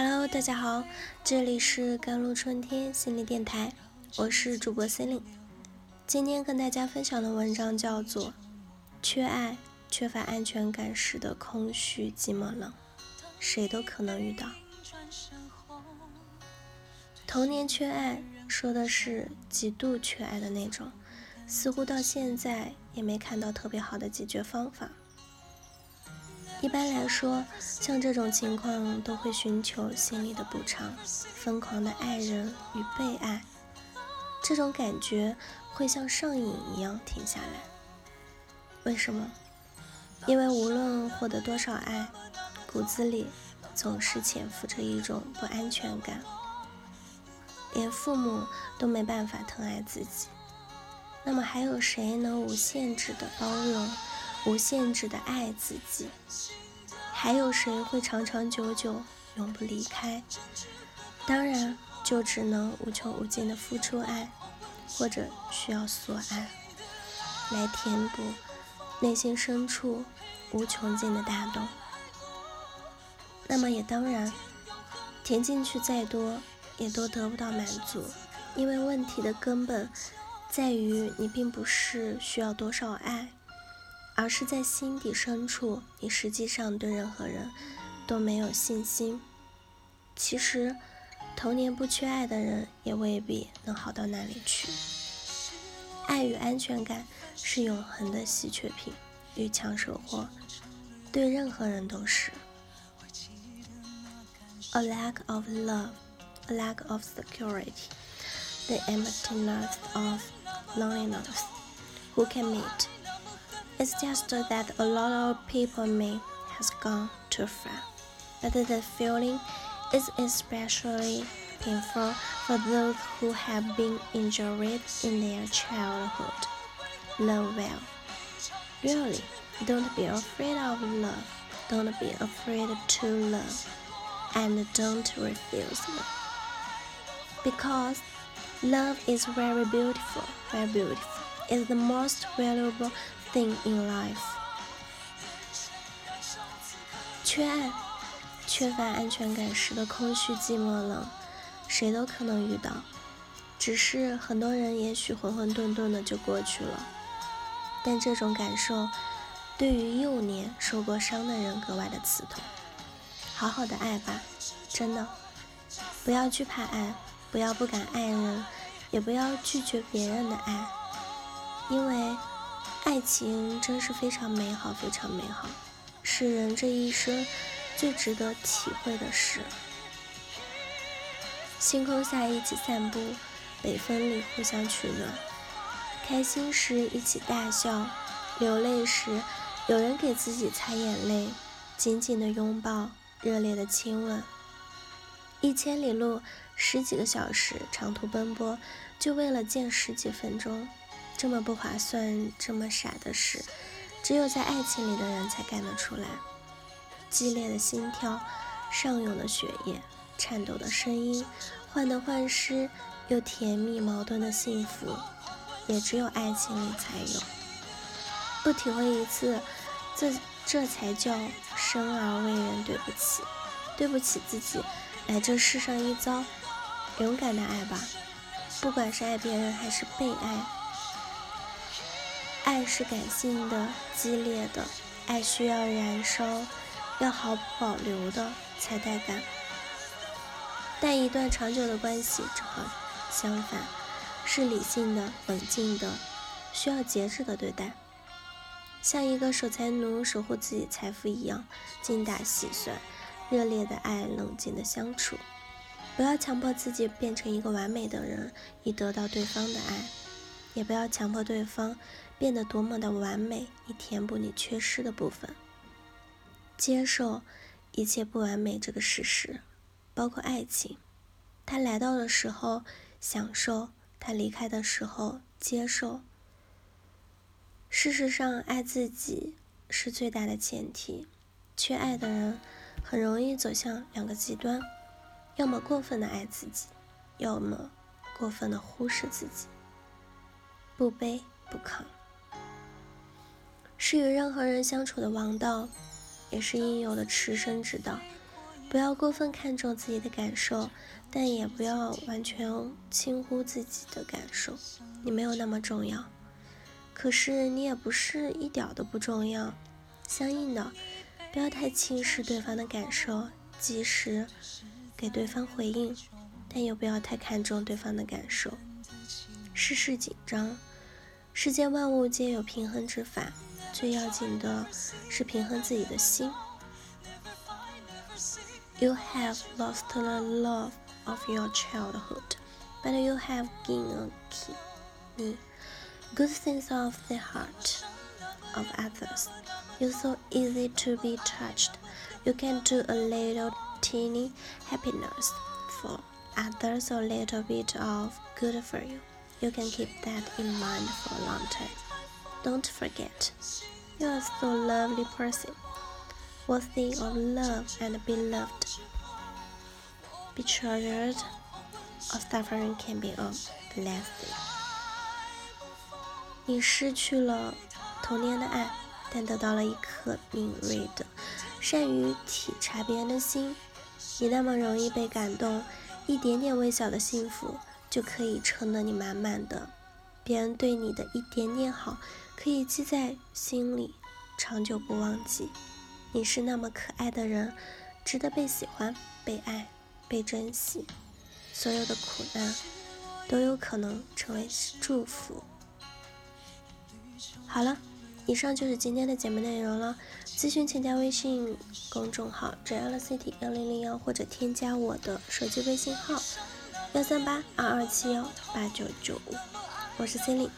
Hello，大家好，这里是甘露春天心理电台，我是主播心灵。今天跟大家分享的文章叫做《缺爱、缺乏安全感时的空虚、寂寞、冷》，谁都可能遇到。童年缺爱，说的是极度缺爱的那种，似乎到现在也没看到特别好的解决方法。一般来说，像这种情况都会寻求心理的补偿，疯狂的爱人与被爱，这种感觉会像上瘾一样停下来。为什么？因为无论获得多少爱，骨子里总是潜伏着一种不安全感。连父母都没办法疼爱自己，那么还有谁能无限制的包容？无限制的爱自己，还有谁会长长久久永不离开？当然，就只能无穷无尽的付出爱，或者需要索爱，来填补内心深处无穷尽的大洞。那么也当然，填进去再多，也都得不到满足，因为问题的根本在于你并不是需要多少爱。而是在心底深处，你实际上对任何人都没有信心。其实，童年不缺爱的人，也未必能好到哪里去。爱与安全感是永恒的稀缺品，遇强收获，对任何人都是。A lack of love, a lack of security, the emptiness of loneliness. Who can meet? It's just that a lot of people may has gone too far, but the feeling is especially painful for those who have been injured in their childhood. Love well. Really, don't be afraid of love. Don't be afraid to love. And don't refuse love. Because love is very beautiful, very beautiful. It's the most valuable Thing in life，缺爱、缺乏安全感时的空虚、寂寞、冷，谁都可能遇到。只是很多人也许浑浑沌沌的就过去了。但这种感受，对于幼年受过伤的人格外的刺痛。好好的爱吧，真的，不要惧怕爱，不要不敢爱人，也不要拒绝别人的爱，因为。爱情真是非常美好，非常美好，是人这一生最值得体会的事。星空下一起散步，北风里互相取暖，开心时一起大笑，流泪时有人给自己擦眼泪，紧紧的拥抱，热烈的亲吻。一千里路，十几个小时长途奔波，就为了见十几分钟。这么不划算、这么傻的事，只有在爱情里的人才干得出来。激烈的心跳，上涌的血液，颤抖的声音，患得患失又甜蜜矛盾的幸福，也只有爱情里才有。不体会一次，这这才叫生而为人对不起，对不起自己来这世上一遭。勇敢的爱吧，不管是爱别人还是被爱。爱是感性的、激烈的，爱需要燃烧，要毫不保留的才带感。但一段长久的关系正好相反，是理性的、冷静的，需要节制的对待，像一个守财奴守护自己财富一样，精打细算，热烈的爱，冷静的相处。不要强迫自己变成一个完美的人，以得到对方的爱。也不要强迫对方变得多么的完美，以填补你缺失的部分。接受一切不完美这个事实，包括爱情。他来到的时候享受，他离开的时候接受。事实上，爱自己是最大的前提。缺爱的人很容易走向两个极端：要么过分的爱自己，要么过分的忽视自己。不卑不亢，是与任何人相处的王道，也是应有的持身之道。不要过分看重自己的感受，但也不要完全轻忽自己的感受。你没有那么重要，可是你也不是一点都不重要。相应的，不要太轻视对方的感受，及时给对方回应，但又不要太看重对方的感受。事事紧张，世间万物皆有平衡之法，最要紧的是平衡自己的心。You have lost the love of your childhood, but you have gained a key. Good things of the heart of others. You're so easy to be touched. You can do a little teeny happiness for others, a little bit of good for you. You can keep that in mind for a long time. Don't forget, you are so lovely person worthy of love and beloved. Be treasured, or suffering can be a blessing. 你失去了童年的爱，但得到了一颗敏锐的、善于体察别人的心。你那么容易被感动，一点点微小的幸福 就可以撑得你满满的。别人对你的一点点好，可以记在心里，长久不忘记。你是那么可爱的人，值得被喜欢、被爱、被珍惜。所有的苦难都有可能成为祝福。好了，以上就是今天的节目内容了。咨询请加微信公众号 JLCT 幺零零幺，或者添加我的手机微信号幺三八二二七幺八九九五。我是 Cindy，